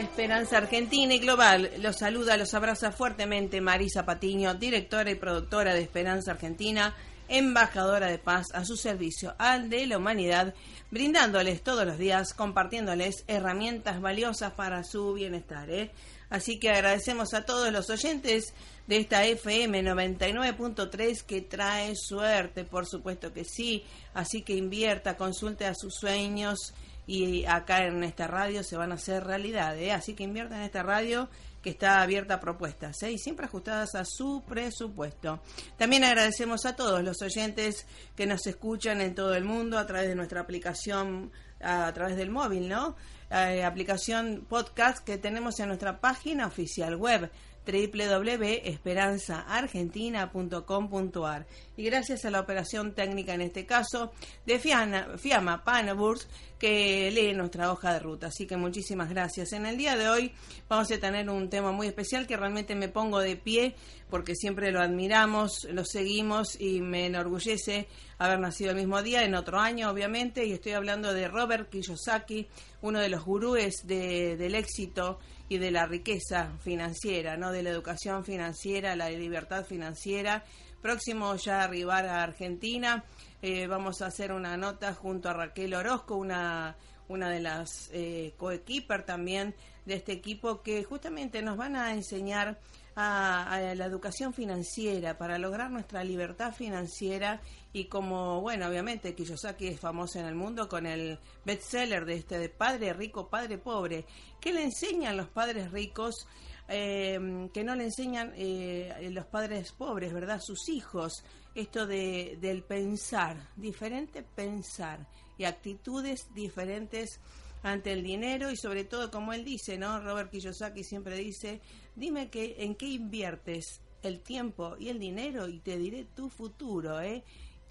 Esperanza Argentina y Global. Los saluda, los abraza fuertemente Marisa Patiño, directora y productora de Esperanza Argentina, embajadora de paz a su servicio al de la humanidad, brindándoles todos los días, compartiéndoles herramientas valiosas para su bienestar. ¿eh? Así que agradecemos a todos los oyentes de esta FM 99.3 que trae suerte, por supuesto que sí. Así que invierta, consulte a sus sueños y acá en esta radio se van a hacer realidad. ¿eh? Así que inviertan en esta radio que está abierta a propuestas ¿eh? y siempre ajustadas a su presupuesto. También agradecemos a todos los oyentes que nos escuchan en todo el mundo a través de nuestra aplicación, a través del móvil, ¿no? Eh, aplicación podcast que tenemos en nuestra página oficial web www.esperanzaargentina.com.ar y gracias a la operación técnica en este caso de Fiana, Fiamma Paneburs que lee nuestra hoja de ruta. Así que muchísimas gracias. En el día de hoy vamos a tener un tema muy especial que realmente me pongo de pie porque siempre lo admiramos, lo seguimos y me enorgullece haber nacido el mismo día, en otro año obviamente, y estoy hablando de Robert Kiyosaki, uno de los gurúes del éxito y de la riqueza financiera, ¿no? De la educación financiera, la libertad financiera. Próximo ya a arribar a Argentina, eh, vamos a hacer una nota junto a Raquel Orozco, una, una de las eh, coequiper también de este equipo, que justamente nos van a enseñar a, la educación financiera para lograr nuestra libertad financiera y como, bueno, obviamente Kiyosaki es famoso en el mundo con el bestseller de este de Padre Rico, Padre Pobre. ¿Qué le enseñan los padres ricos eh, que no le enseñan eh, los padres pobres, verdad? Sus hijos, esto de, del pensar, diferente pensar y actitudes diferentes ante el dinero y sobre todo como él dice, ¿no? Robert Kiyosaki siempre dice, dime que en qué inviertes el tiempo y el dinero y te diré tu futuro, ¿eh?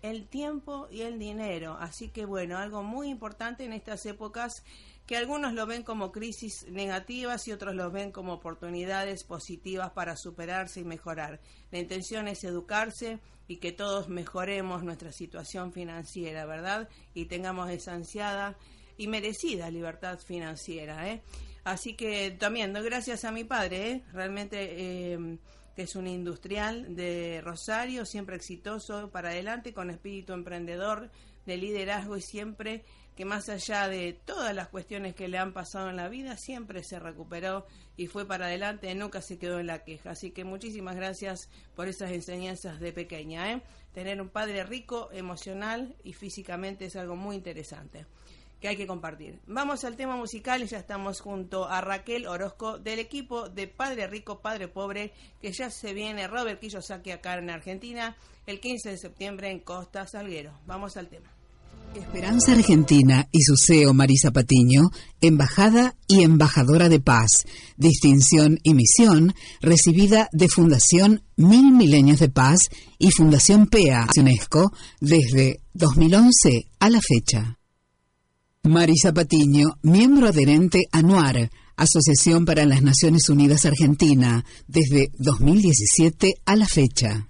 El tiempo y el dinero. Así que bueno, algo muy importante en estas épocas que algunos lo ven como crisis negativas y otros lo ven como oportunidades positivas para superarse y mejorar. La intención es educarse y que todos mejoremos nuestra situación financiera, ¿verdad? Y tengamos esa ansiada y merecida libertad financiera. ¿eh? Así que también gracias a mi padre, ¿eh? realmente em, que es un industrial de Rosario, siempre exitoso para adelante, con espíritu emprendedor, de liderazgo y siempre que más allá de todas las cuestiones que le han pasado en la vida, siempre se recuperó y fue para adelante, nunca se quedó en la queja. Así que muchísimas gracias por esas enseñanzas de pequeña. ¿eh? Tener un padre rico, emocional y físicamente es algo muy interesante que hay que compartir. Vamos al tema musical y ya estamos junto a Raquel Orozco del equipo de Padre Rico, Padre Pobre, que ya se viene Robert Kiyosaki acá en Argentina el 15 de septiembre en Costa Salguero. Vamos al tema. Esperanza Argentina y su CEO Marisa Patiño, embajada y embajadora de paz, distinción y misión recibida de Fundación Mil Milenios de Paz y Fundación PEA UNESCO desde 2011 a la fecha. Marisa Patiño, miembro adherente ANUAR, Asociación para las Naciones Unidas Argentina, desde 2017 a la fecha.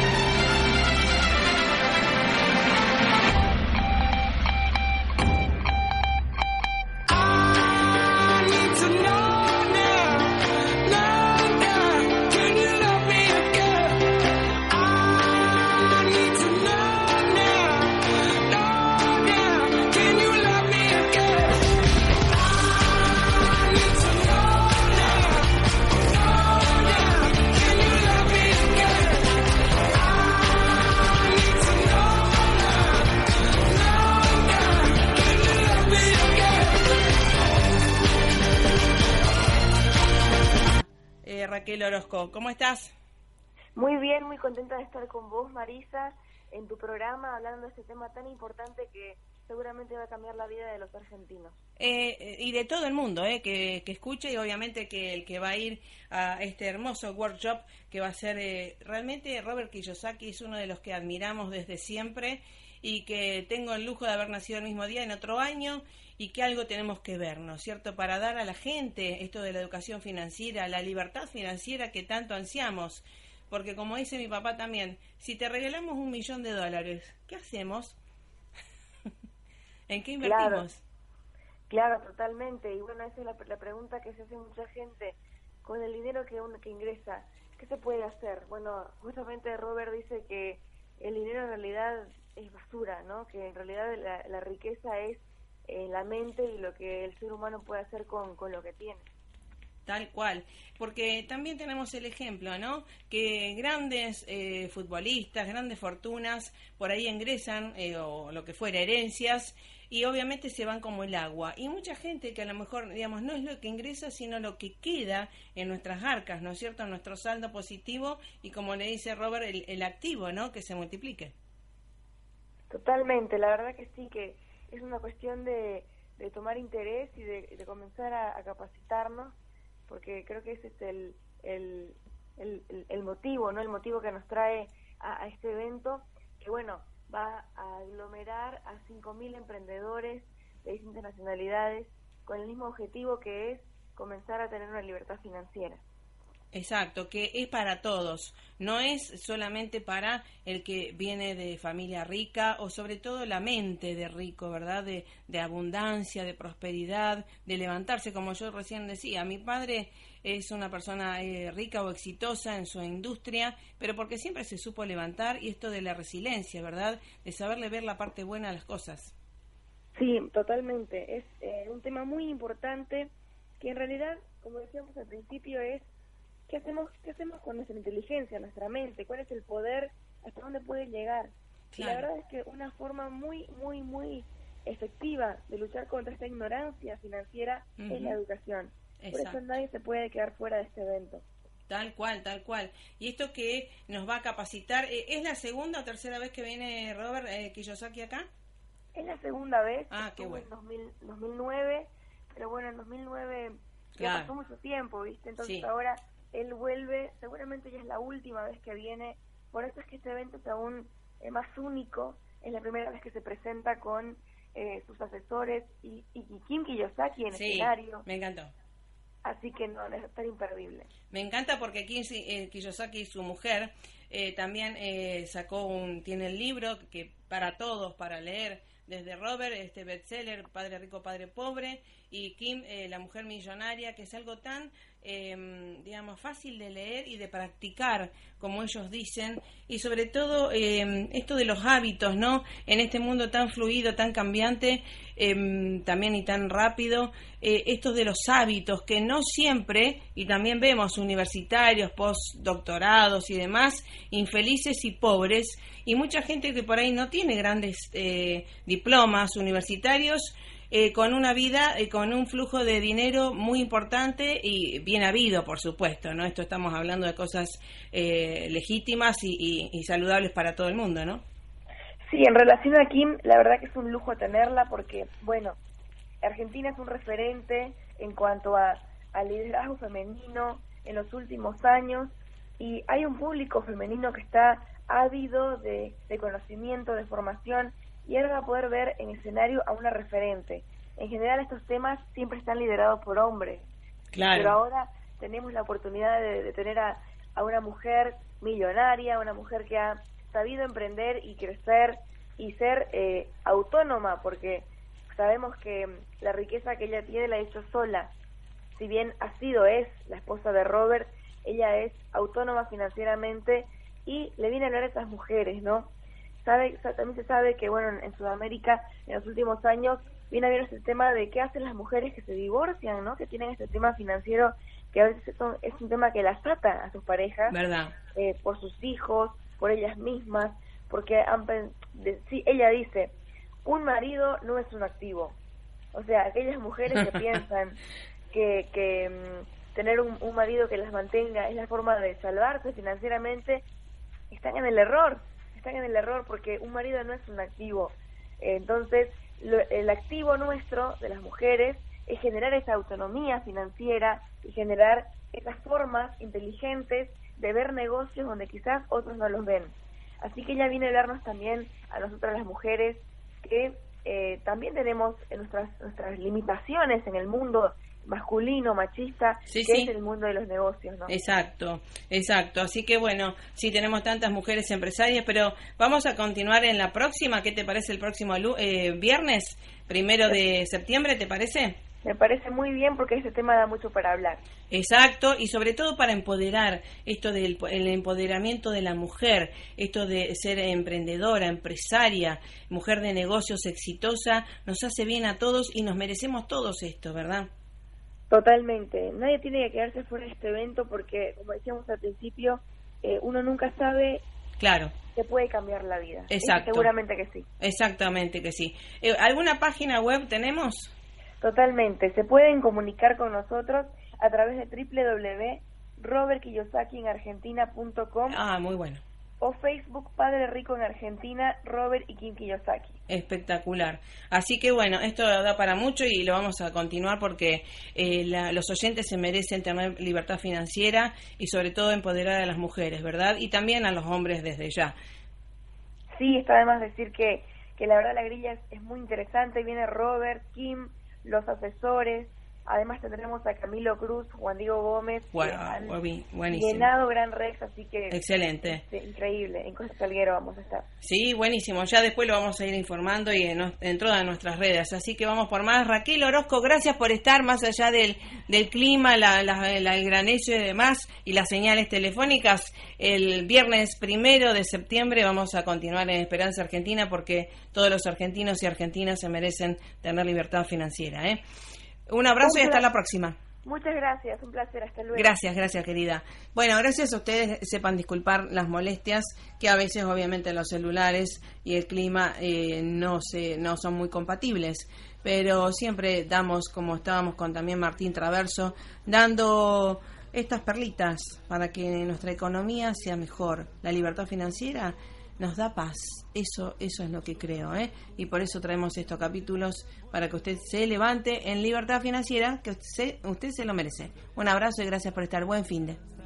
Raquel Orozco. ¿Cómo estás? Muy bien, muy contenta de estar con vos, Marisa, en tu programa, hablando de este tema tan importante que seguramente va a cambiar la vida de los argentinos. Eh, y de todo el mundo, eh, que, escuche y obviamente que el que va a ir a este hermoso workshop que va a ser eh, realmente Robert Kiyosaki es uno de los que admiramos desde siempre y que tengo el lujo de haber nacido el mismo día en otro año y que algo tenemos que ver, ¿no es cierto? Para dar a la gente esto de la educación financiera, la libertad financiera que tanto ansiamos. Porque como dice mi papá también, si te regalamos un millón de dólares, ¿qué hacemos? ¿En qué invertimos? Claro, totalmente. Y bueno, esa es la, pregunta que se hace mucha gente. Con el dinero que uno que ingresa, ¿qué se puede hacer? Bueno, justamente Robert dice que el dinero en realidad es basura, ¿no? Que en realidad la riqueza es en la mente y lo que el ser humano puede hacer con, con lo que tiene. Tal cual, porque también tenemos el ejemplo, ¿no? Que grandes eh, futbolistas, grandes fortunas, por ahí ingresan, eh, o lo que fuera, herencias, y obviamente se van como el agua. Y mucha gente que a lo mejor, digamos, no es lo que ingresa, sino lo que queda en nuestras arcas, ¿no es cierto? Nuestro saldo positivo y como le dice Robert, el, el activo, ¿no? Que se multiplique. Totalmente, la verdad que sí, que es una cuestión de, de tomar interés y de, comenzar a, capacitarnos, porque creo que ese es el, el, el, motivo, ¿no? El motivo que nos trae a, este evento, que bueno, va a aglomerar a 5.000 emprendedores de distintas nacionalidades con el mismo objetivo que es comenzar a tener una libertad financiera. Exacto, que es para todos, no es solamente para el que viene de familia rica o sobre todo la mente de rico, ¿verdad? De, de abundancia, de prosperidad, de levantarse, como yo recién decía. Mi padre es una persona eh, rica o exitosa en su industria, pero porque siempre se supo levantar y esto de la resiliencia, ¿verdad? De saberle ver la parte buena a las cosas. Sí, totalmente. Es eh, un tema muy importante que en realidad, como decíamos al principio, es ¿qué hacemos, qué hacemos con nuestra inteligencia, nuestra mente? ¿Cuál es el poder? ¿Hasta dónde puede llegar? Y la verdad es que una forma muy, muy, muy efectiva de luchar contra esta ignorancia financiera es la educación. Por eso nadie se puede quedar fuera de este evento. Tal cual, tal cual. Y esto que nos va a capacitar, eh, ¿es la segunda o tercera vez que viene Robert eh, Kiyosaki acá? Es la segunda vez. Ah, qué bueno. En 2009, pero bueno, en 2009 ya pasó mucho tiempo, ¿viste? Entonces ahora él vuelve, seguramente ya es la última vez que viene, por eso es que este evento es aún eh, más único, es la primera vez que se presenta con eh, sus asesores y, y, Kim Kiyosaki en sí, escenario. me encantó. Así que no, es estar imperdible. Me encanta porque eh, Kiyosaki, su mujer, también sacó un, tiene el libro que para todos, para leer, desde Robert, este bestseller, Padre Rico, Padre Pobre, y Kim, la mujer millonaria, que es algo tan Em, digamos, fácil de leer y de practicar, como ellos dicen, y sobre todo em, esto de los hábitos, ¿no? En este mundo tan fluido, tan cambiante, em, también y tan rápido, eh, esto de los hábitos, que no siempre, y también vemos universitarios, postdoctorados y demás, infelices y pobres, y mucha gente que por ahí no tiene grandes eh, diplomas universitarios, eh, con una vida, eh, con un flujo de dinero muy importante y bien habido, por supuesto, ¿no? Esto estamos hablando de cosas eh, legítimas y, saludables para todo el mundo, ¿no? Sí, en relación a Kim, la verdad que es un lujo tenerla porque, bueno, Argentina es un referente en cuanto a, al liderazgo femenino en los últimos años y hay un público femenino que está ávido de conocimiento, de formación y ahora va a poder ver en escenario a una referente. En general estos temas siempre están liderados por hombres, Claro. pero ahora tenemos la oportunidad de, de tener a, a una mujer millonaria, una mujer que ha sabido emprender y crecer y ser eh, autónoma, porque sabemos que la riqueza que ella tiene la ha hecho sola. Si bien ha sido, es la esposa de Robert, ella es autónoma financieramente y le viene a hablar a esas mujeres, ¿no? Sabe, sa- también se sabe que, bueno, en, Sudamérica, en los últimos años, viene a ver este tema de qué hacen las mujeres que se divorcian, ¿no? Que tienen este tema financiero que a veces son- es un tema que las ata a sus parejas ¿Verdad? eh, por sus hijos, por ellas mismas, porque han, de- sí, ella dice, un marido no es un activo. O sea, aquellas mujeres que piensan que, que mm, tener un, un marido que las mantenga es la forma de salvarse financieramente, están en el error, están en el error porque un marido no es un activo. Entonces, lo- el activo nuestro de las mujeres es generar esa autonomía financiera y generar esas formas inteligentes de ver negocios donde quizás otros no los ven. Así que ella viene a hablarnos también a nosotras las mujeres que eh, también tenemos nuestras, nuestras limitaciones en el mundo masculino, machista, Sí, que sí. es el mundo de los negocios, ¿no? Exacto, exacto. Así que bueno, sí tenemos tantas mujeres empresarias, pero vamos a continuar en la próxima. ¿Qué te parece el próximo eh, viernes, primero de septiembre? ¿Te parece? Me parece muy bien porque este tema da mucho para hablar. Exacto, y sobre todo para empoderar esto del el empoderamiento de la mujer, esto de ser emprendedora, empresaria, mujer de negocios exitosa, nos hace bien a todos y nos merecemos todos esto, ¿verdad? Totalmente. Nadie tiene que quedarse fuera de este evento porque, como decíamos al principio, eh, uno nunca sabe Claro, que puede cambiar la vida. Eso Exacto. seguramente que sí. exactamente que sí. Eh, ¿Alguna página web tenemos? Totalmente. Se pueden comunicar con nosotros a través de www.robertkiyosakienargentina.com Ah, muy bueno. O Facebook Padre Rico en Argentina, Robert y Kim Kiyosaki. Espectacular. Así que bueno, esto da para mucho y lo vamos a continuar porque eh, la- los oyentes se merecen tener libertad financiera y sobre todo empoderar a las mujeres, ¿verdad? Y también a los hombres desde ya. Sí, está además decir que, que la verdad la grilla es, es muy interesante. Viene Robert, Kim, los asesores. Además tendremos a Camilo Cruz, Juan Diego Gómez. Bueno, buenísimo. llenado Gran Rex, así que Excelente. este, increíble. En Costa Salguero vamos a estar. Sí, buenísimo. Ya después lo vamos a ir informando y en, en todas nuestras redes. Así que vamos por más. Raquel Orozco, gracias por estar más allá del, del clima, la, la- la- el granizo y demás y las señales telefónicas. El viernes primero de septiembre vamos a continuar en Esperanza Argentina porque todos los argentinos y argentinas se merecen tener libertad financiera. ¿eh? Un abrazo y hasta la próxima. Muchas gracias, un placer. Hasta luego. Gracias, gracias querida. Bueno, gracias a ustedes, sepan disculpar las molestias que a veces obviamente los celulares y el clima eh, no se no son muy compatibles, pero siempre damos como estábamos con también Martín Traverso dando estas perlitas para que nuestra economía sea mejor, la libertad financiera nos da paz. Eso, eso es lo que creo, ¿eh? Y por eso traemos estos capítulos para que usted se levante en libertad financiera, que usted, usted se lo merece. Un abrazo y gracias por estar. Buen fin de.